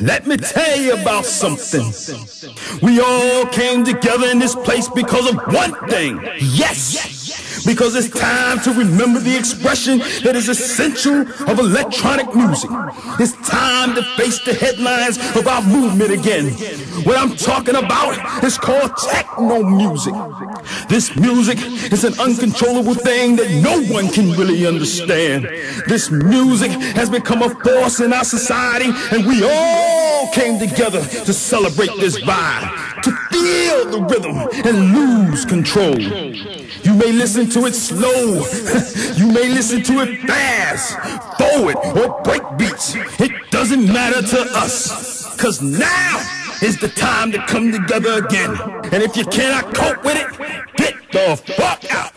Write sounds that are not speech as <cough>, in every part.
Let me tell you about something. We all came together in this place because of one thing. Yes! Because it's time to remember the expression that is essential of electronic music. It's time to face the headlines of our movement again. What I'm talking about is called techno music. This music is an uncontrollable thing that no one can really understand. This music has become a force in our society and we all came together to celebrate this vibe, to feel the rhythm and lose control. You may listen to it slow. <laughs> you may listen to it fast, forward, or break beats. It doesn't matter to us. Cause now is the time to come together again. And if you cannot cope with it, get the fuck out.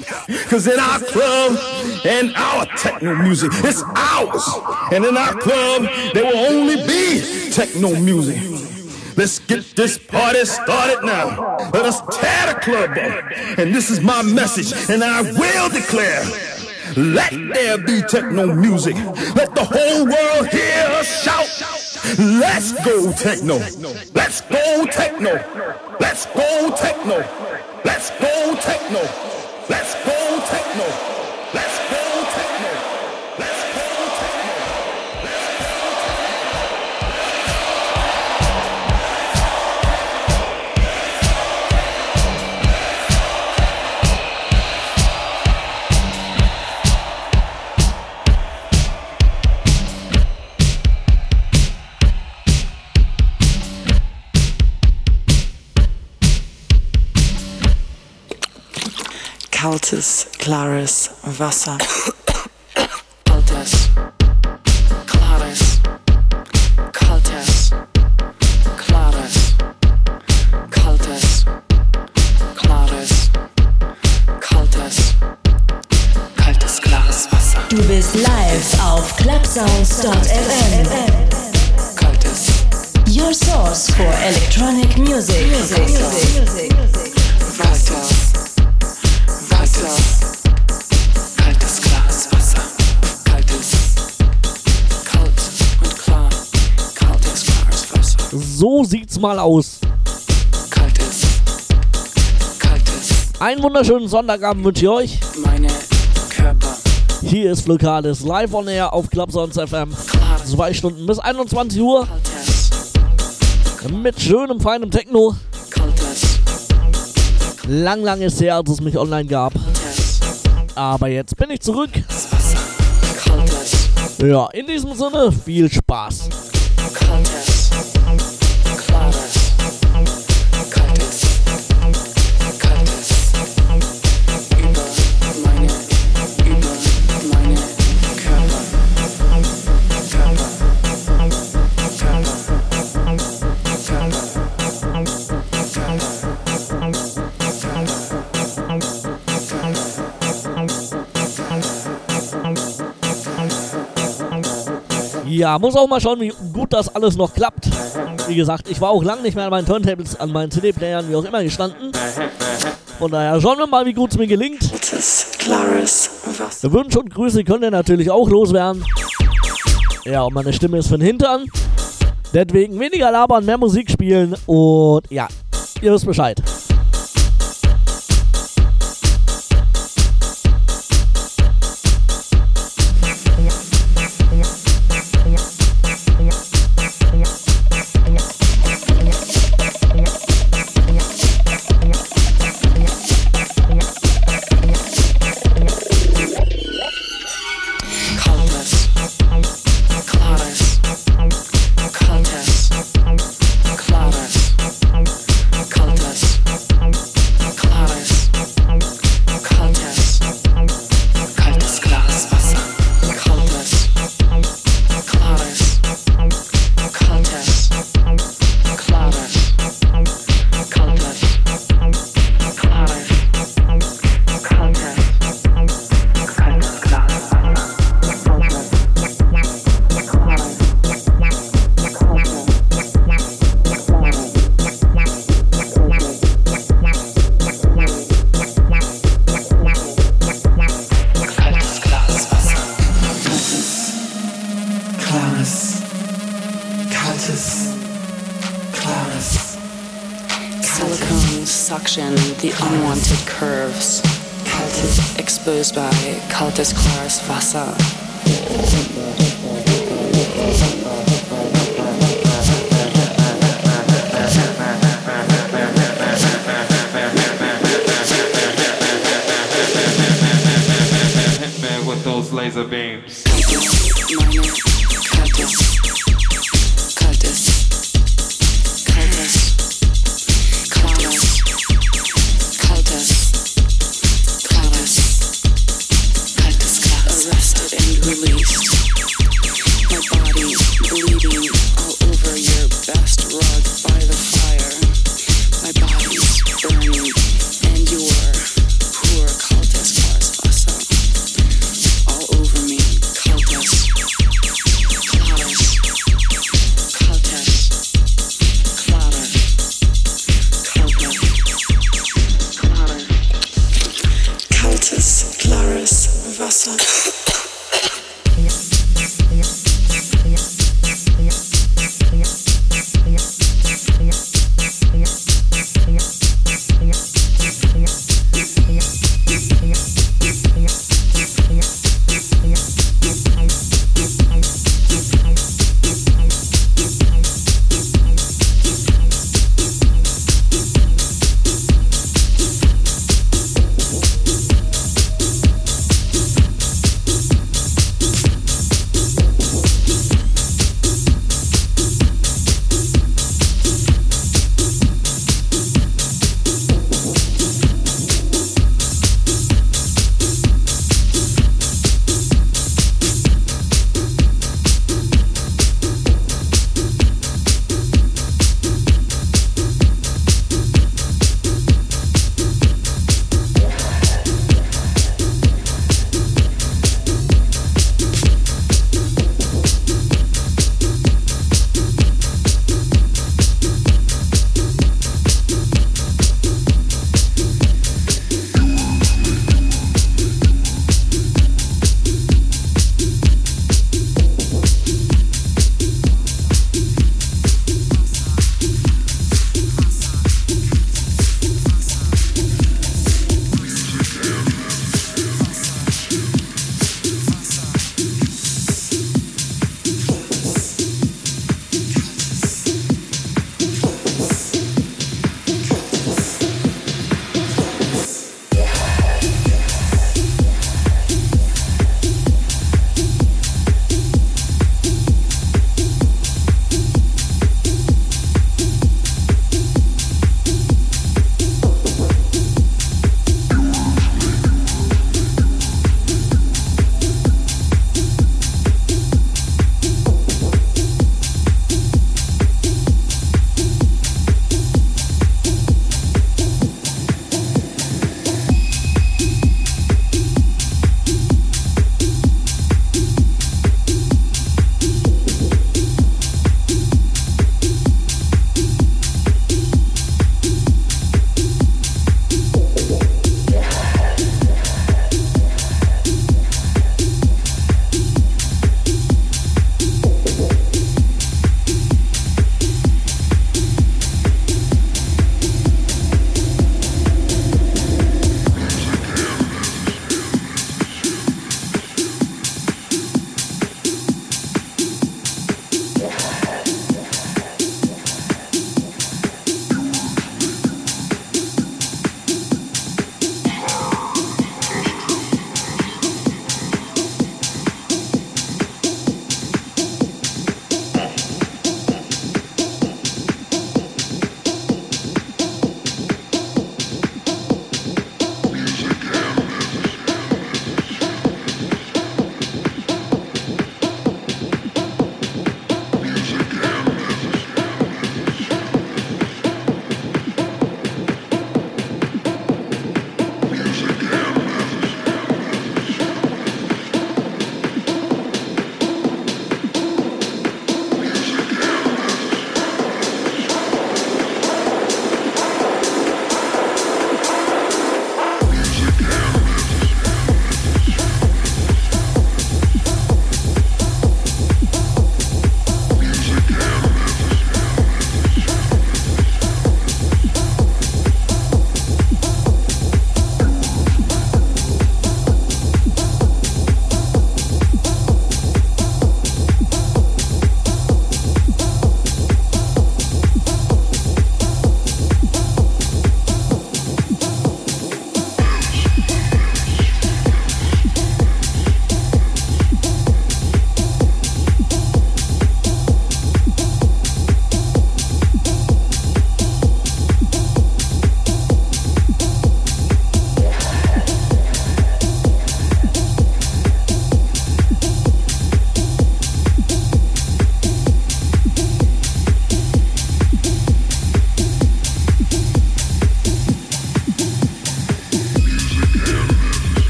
Cause in our club and our techno music, it's ours. And in our club, there will only be techno music. Let's get this party started now. Let us tear the club up. And this is my message, and I will declare. Let there be techno music. Let the whole world hear us shout. Let's go techno. Let's go techno. Let's go techno. Let's go techno. Let's go techno. Kaltes, klares Wasser. Kaltes, klares, kaltes, klares, kaltes, klares, kaltes, kaltes, klares Wasser. Du bist live auf clubsounds.fm. Kaltes. Your source for electronic music. music. music. music. So sieht's mal aus. Kaltes. Kaltes. Einen wunderschönen Sonntagabend wünsche ich euch. Meine Körper. Hier ist Flokales live on air auf Clubsounds FM. Zwei Stunden bis 21 Uhr. Kaltes. Mit schönem, feinem Techno. Lang, lang ist her, als es mich online gab. Aber jetzt bin ich zurück. Ja, in diesem Sinne, viel Spaß. Ja, muss auch mal schauen, wie gut das alles noch klappt. Wie gesagt, ich war auch lange nicht mehr an meinen Turntables, an meinen CD-Playern, wie auch immer gestanden. Von daher schauen wir mal, wie gut es mir gelingt. Wünsche und Grüße könnt ihr natürlich auch loswerden. Ja, und meine Stimme ist von Hintern. Deswegen weniger labern, mehr Musik spielen und ja, ihr wisst Bescheid.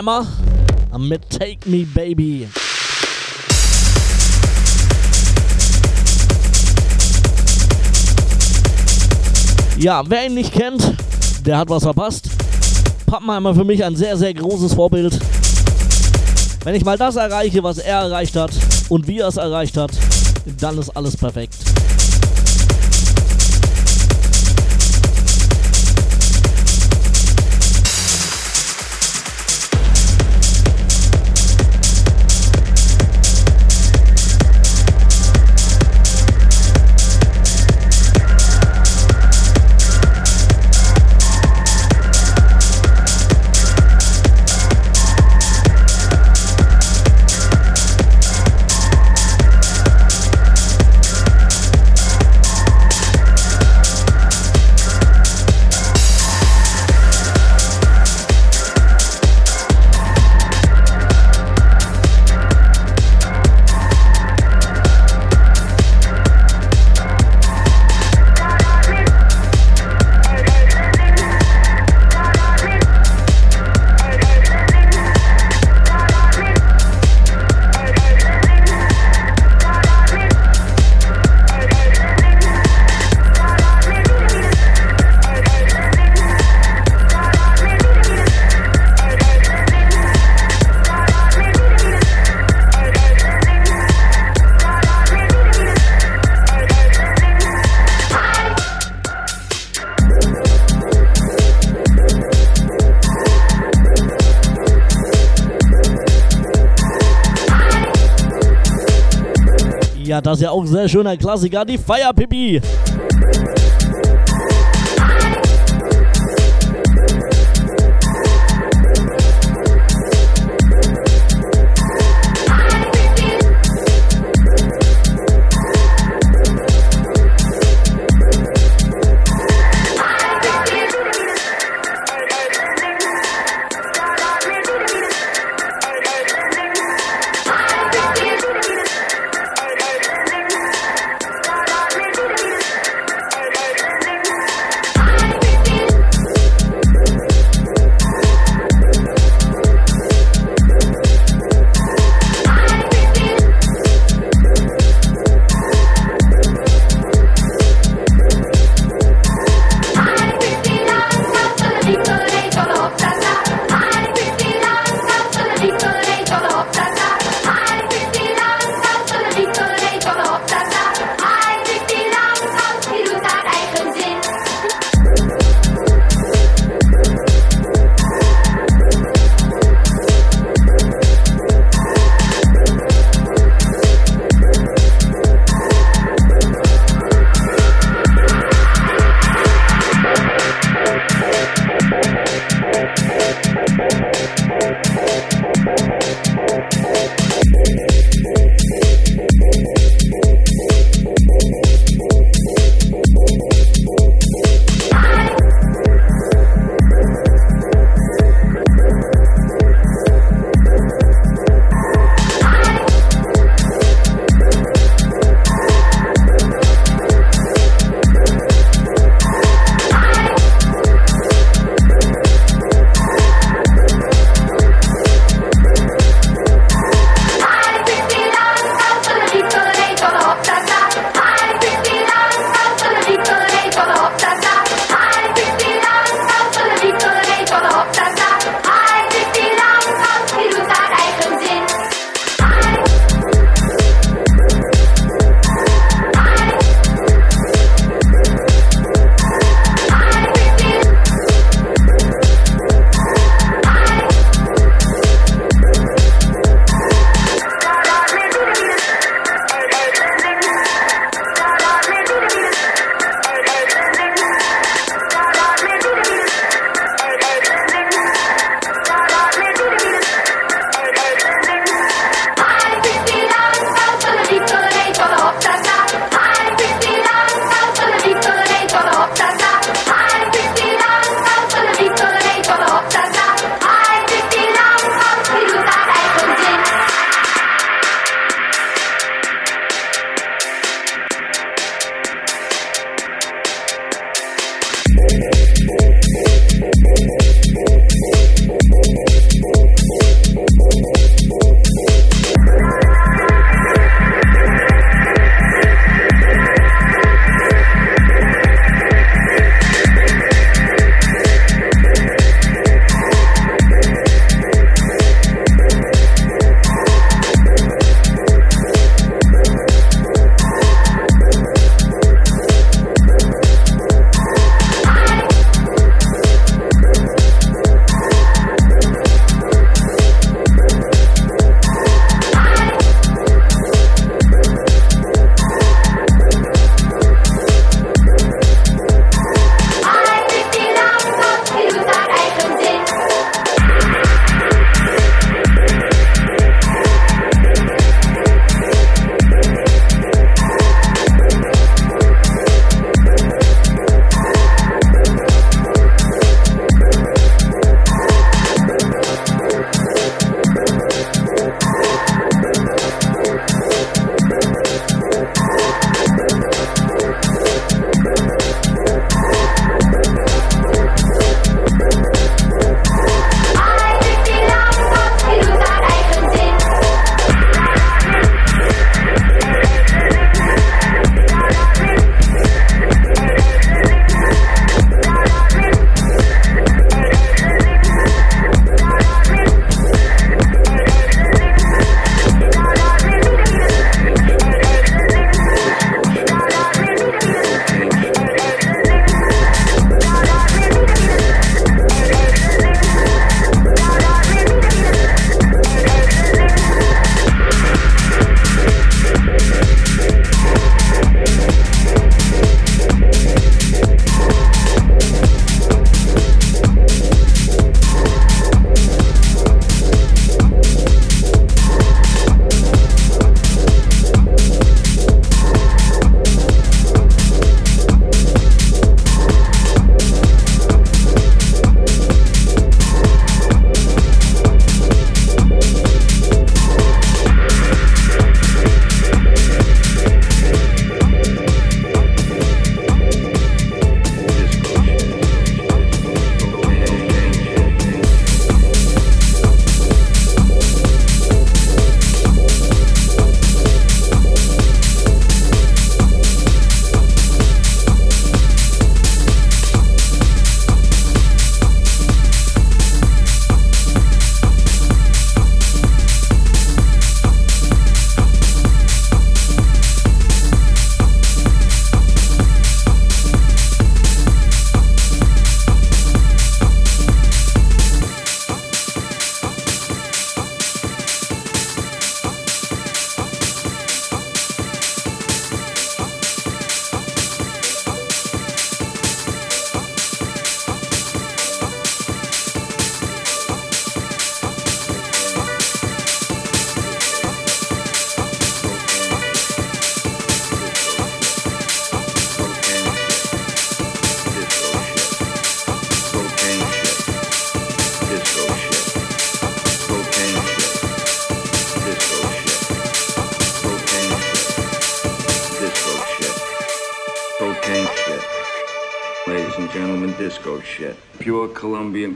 Ist Pappenheimer mit Take Me Baby. Ja, wer ihn nicht kennt, der hat was verpasst. Pappenheimer für mich ein sehr, sehr großes Vorbild. Wenn ich mal das erreiche, was er erreicht hat und wie er es erreicht hat, dann ist alles perfekt. Auch sehr schöner Klassiker, die Feierpipi.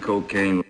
Cocaine.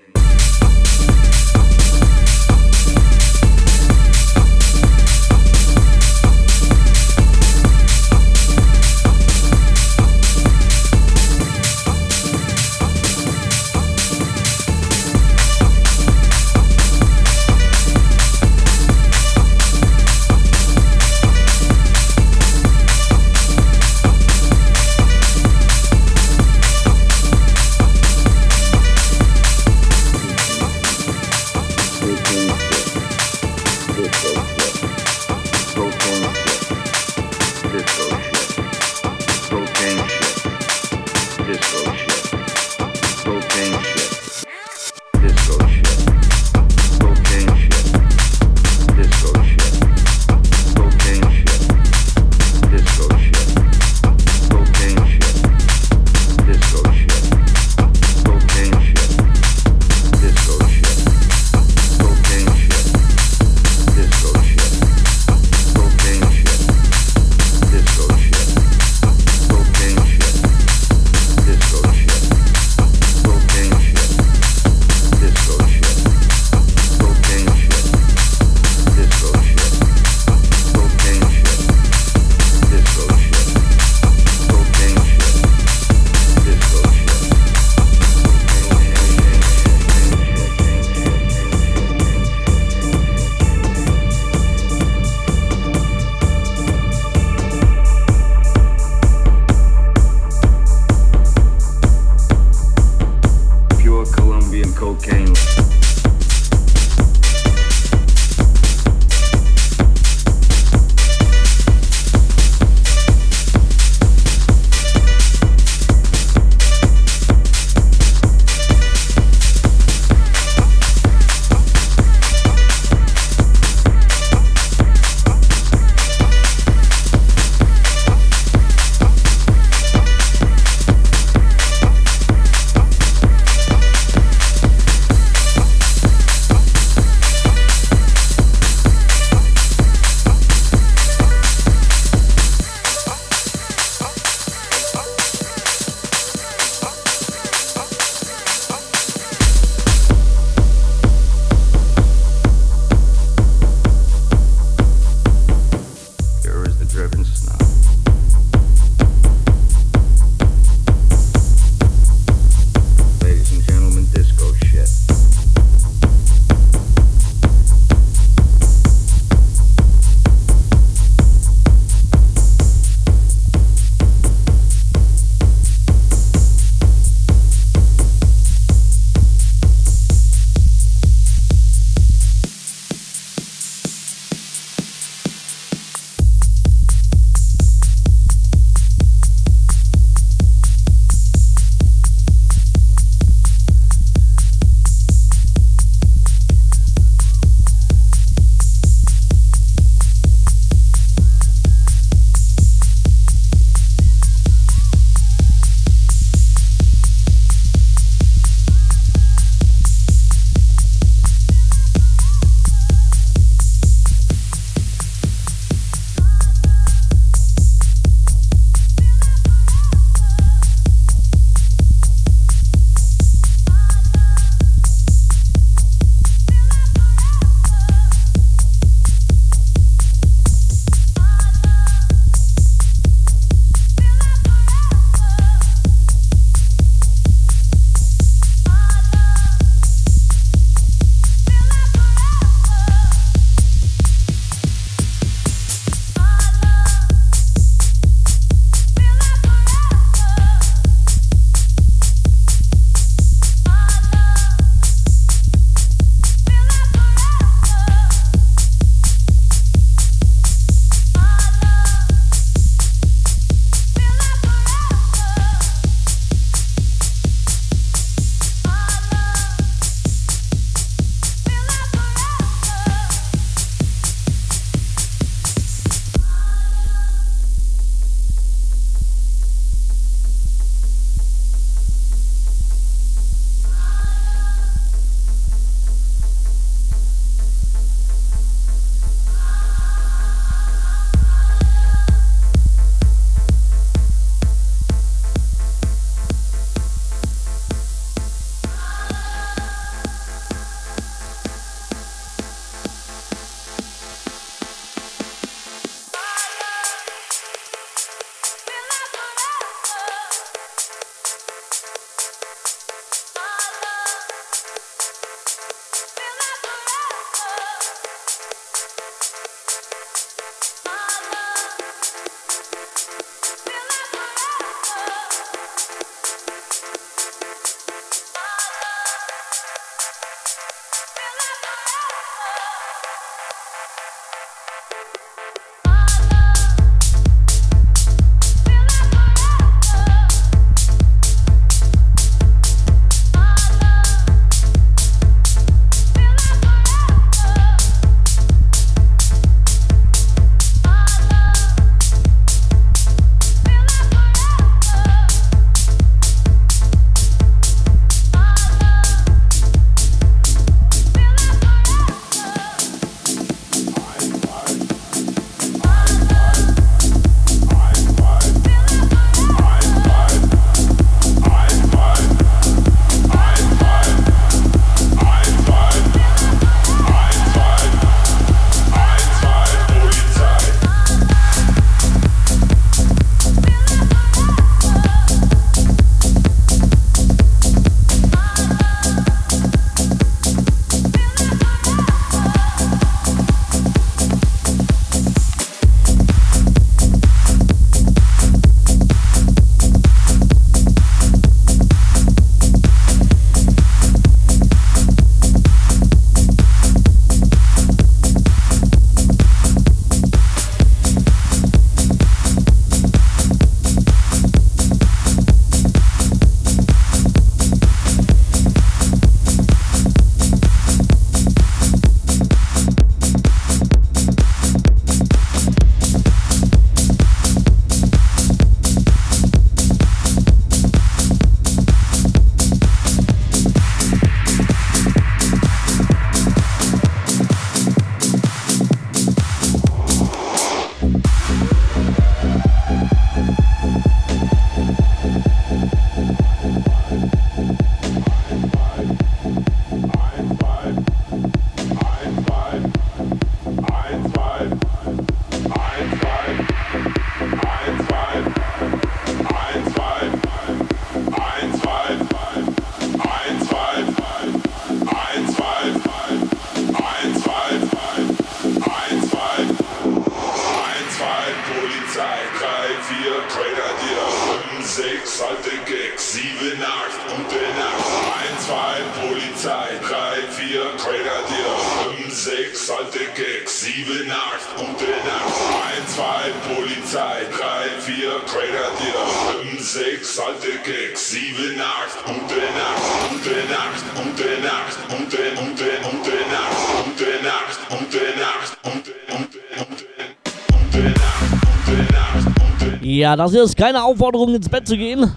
Das hier ist keine Aufforderung, ins Bett zu gehen.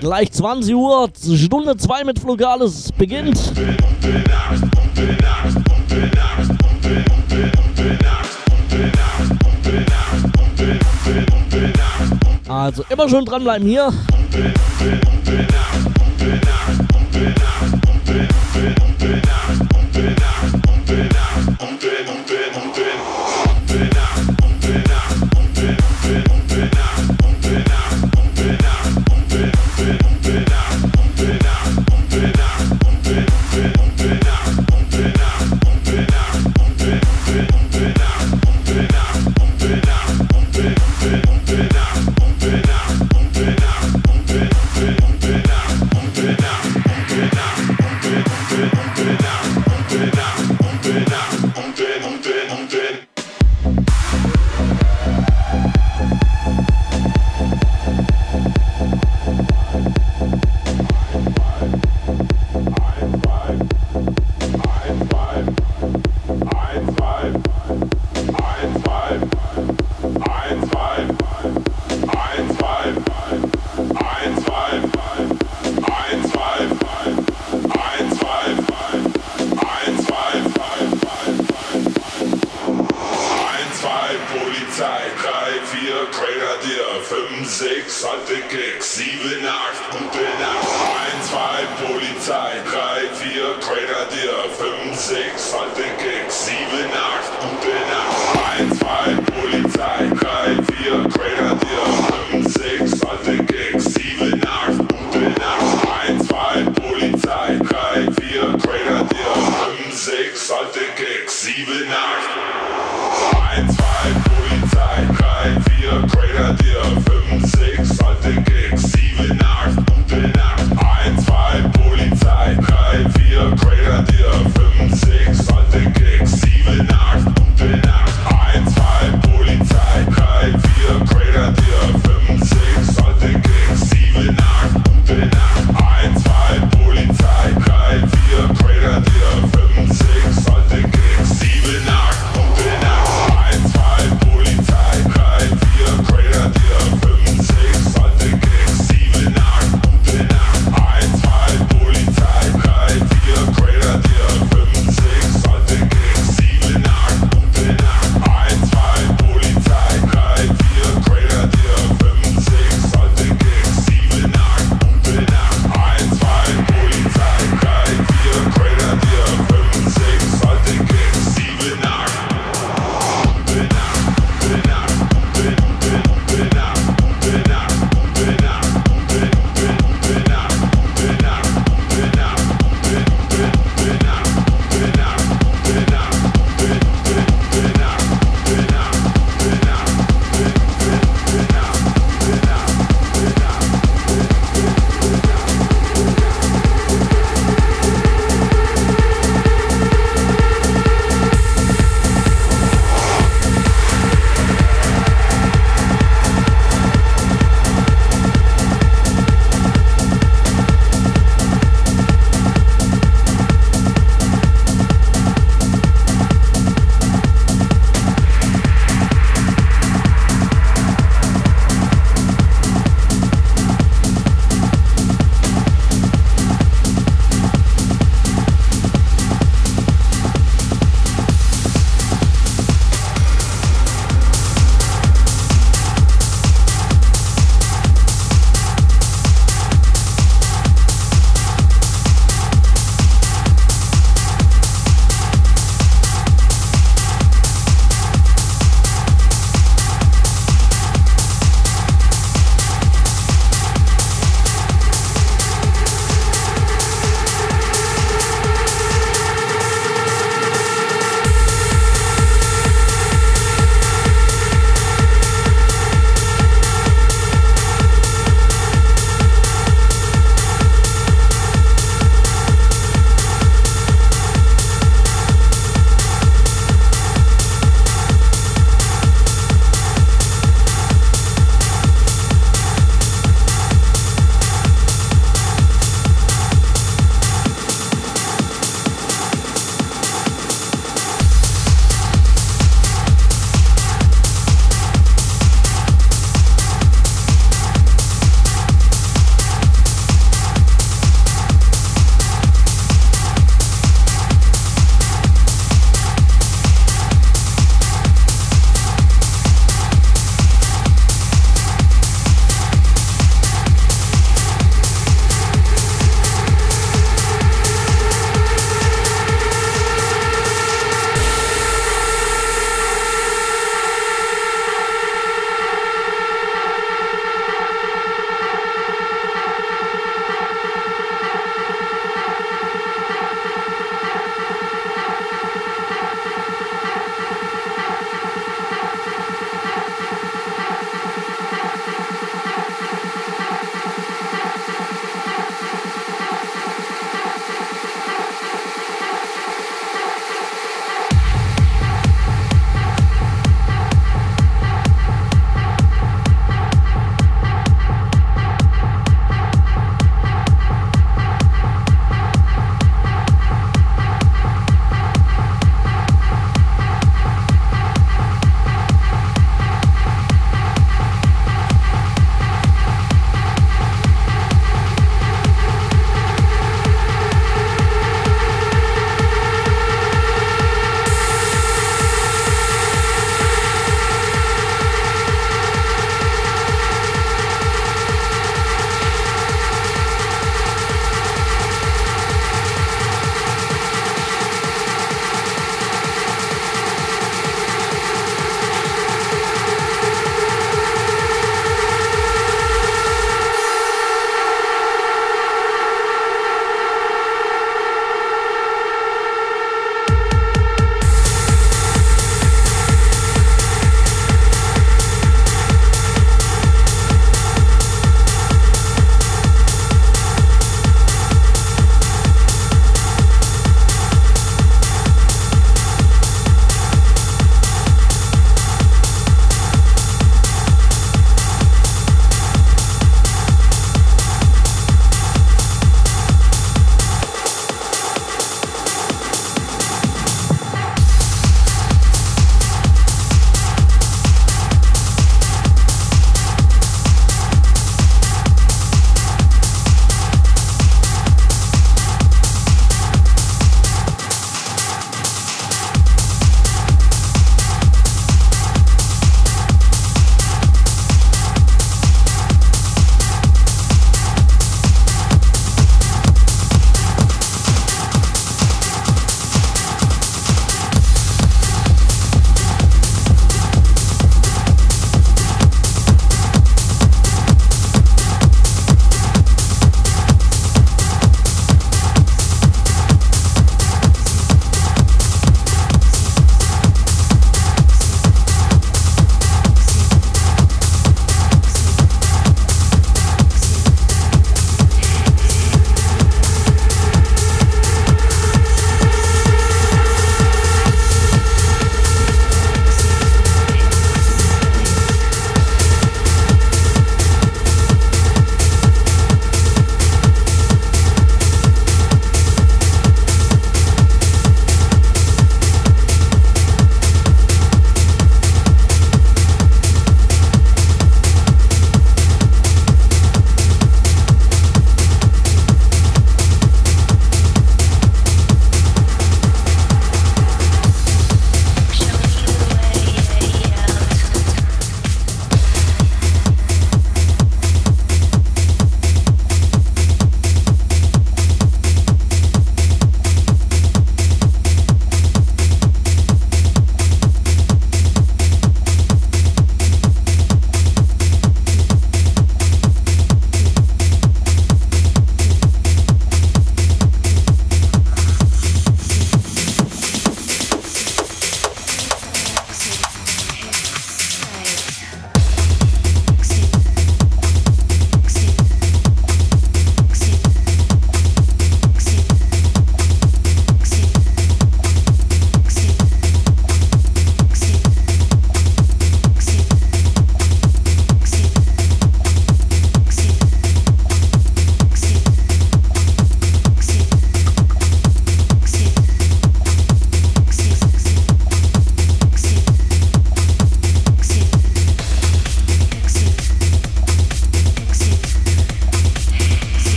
Gleich 20 Uhr, Stunde 2 mit Flugales beginnt. Also immer schön dranbleiben hier.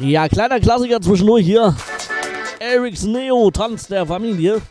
Ja, kleiner Klassiker zwischendurch hier. Erics Neo, Tanz der Familie.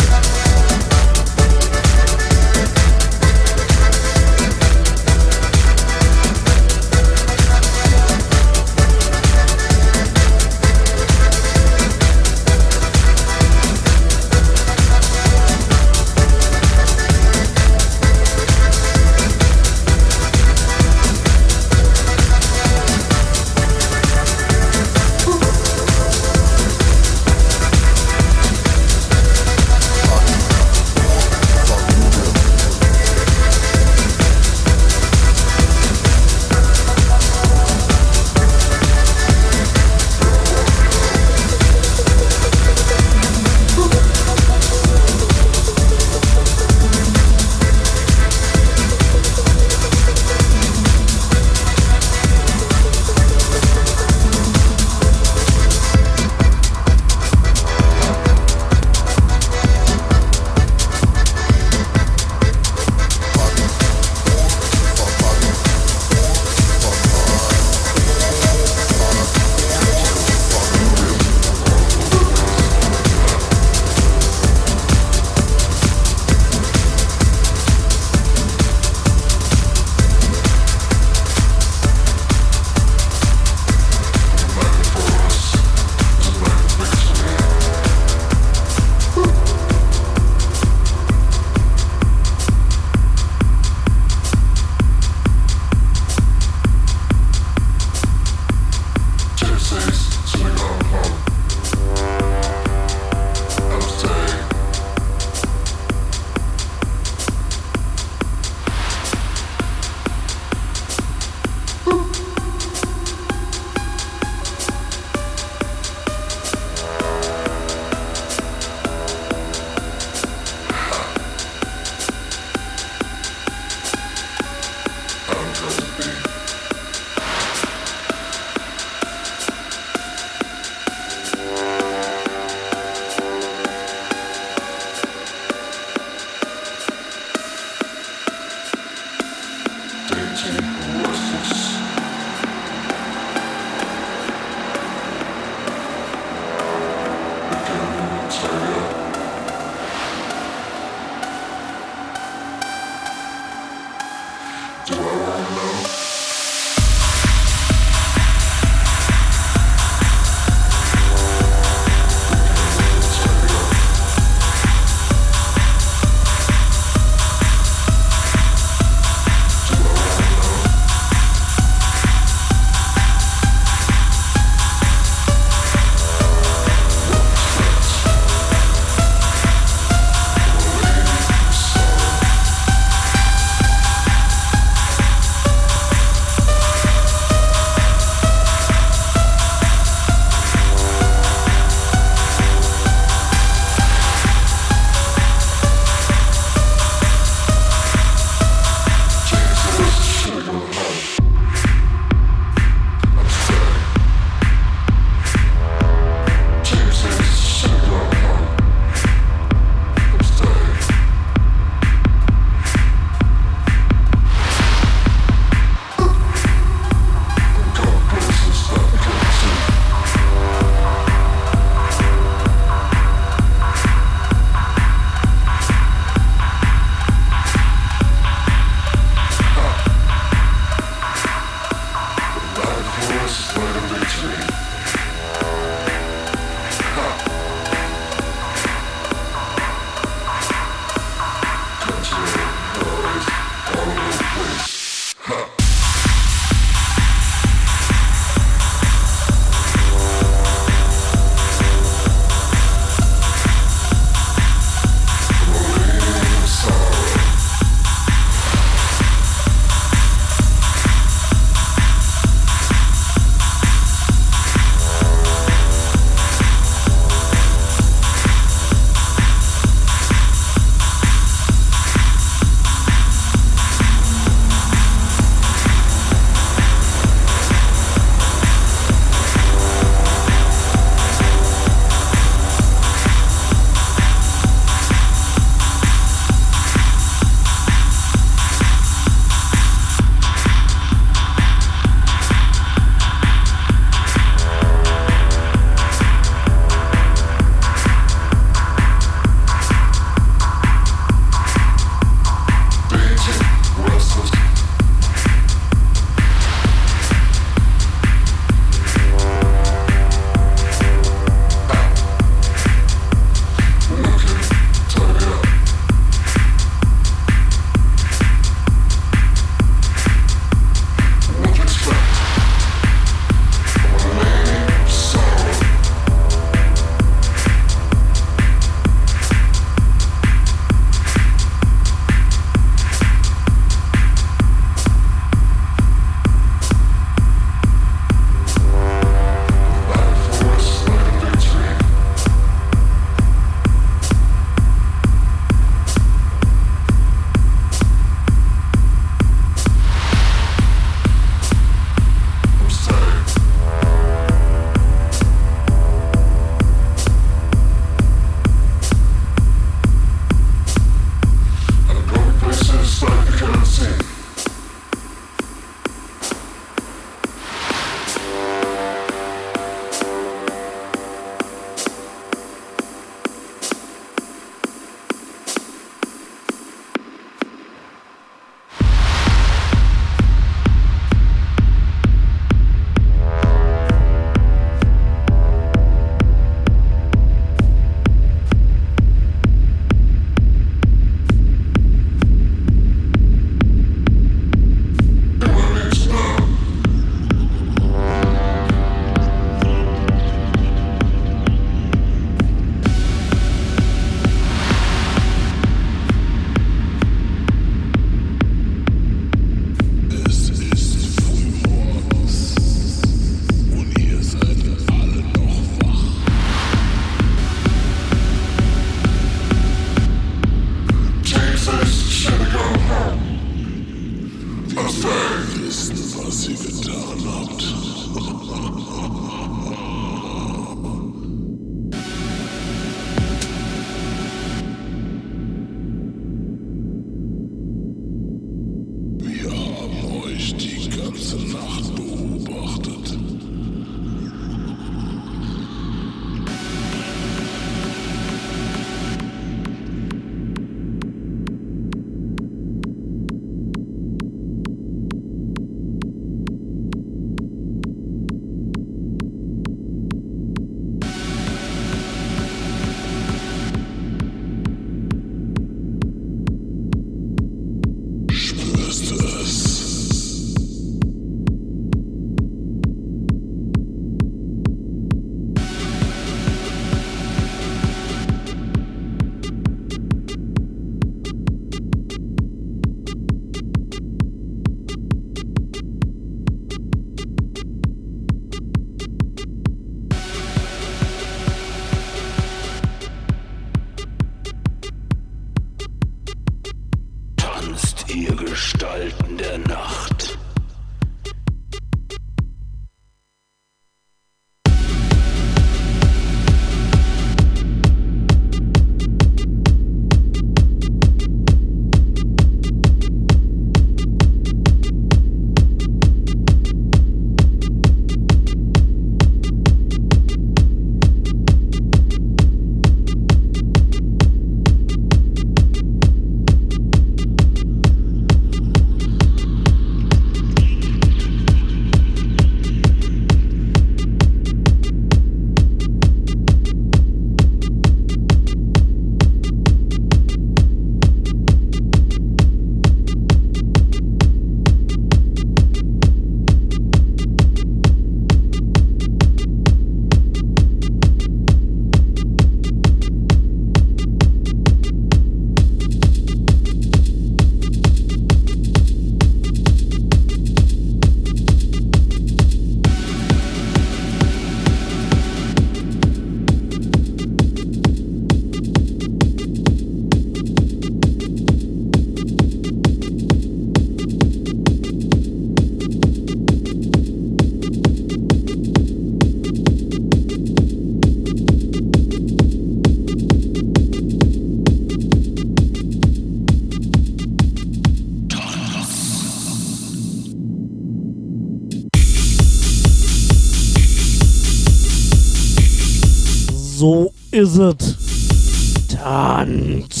So ist es. Tanz.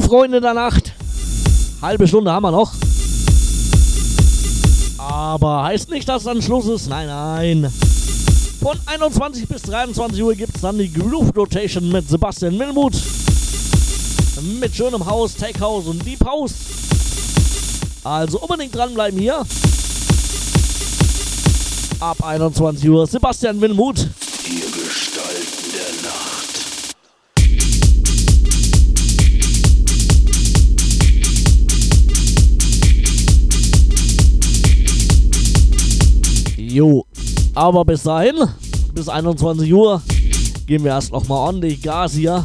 Freunde der Nacht. Halbe Stunde haben wir noch. Aber heißt nicht, dass dann Schluss ist. Nein, nein. Von 21 bis 23 Uhr gibt es dann die Groove Rotation mit Sebastian Milmut. Mit schönem Haus, Tech House und Deep House. Also unbedingt dranbleiben hier. Ab 21 Uhr Sebastian Wilmut. Jo. Aber bis dahin, bis 21 Uhr, geben wir erst noch mal ordentlich Gas hier.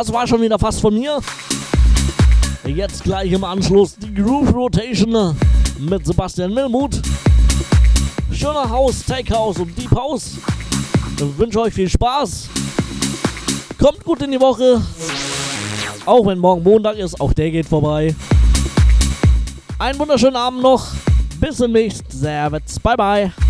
Das war schon wieder fast von mir. Jetzt gleich im Anschluss die Groove Rotation mit Sebastian Milmut. Schöner Haus, Take House und Deep House. Ich wünsche euch viel Spaß. Kommt gut in die Woche. Auch wenn morgen Montag ist, auch der geht vorbei. Einen wunderschönen Abend noch. Bis demnächst. Servus. Bye bye.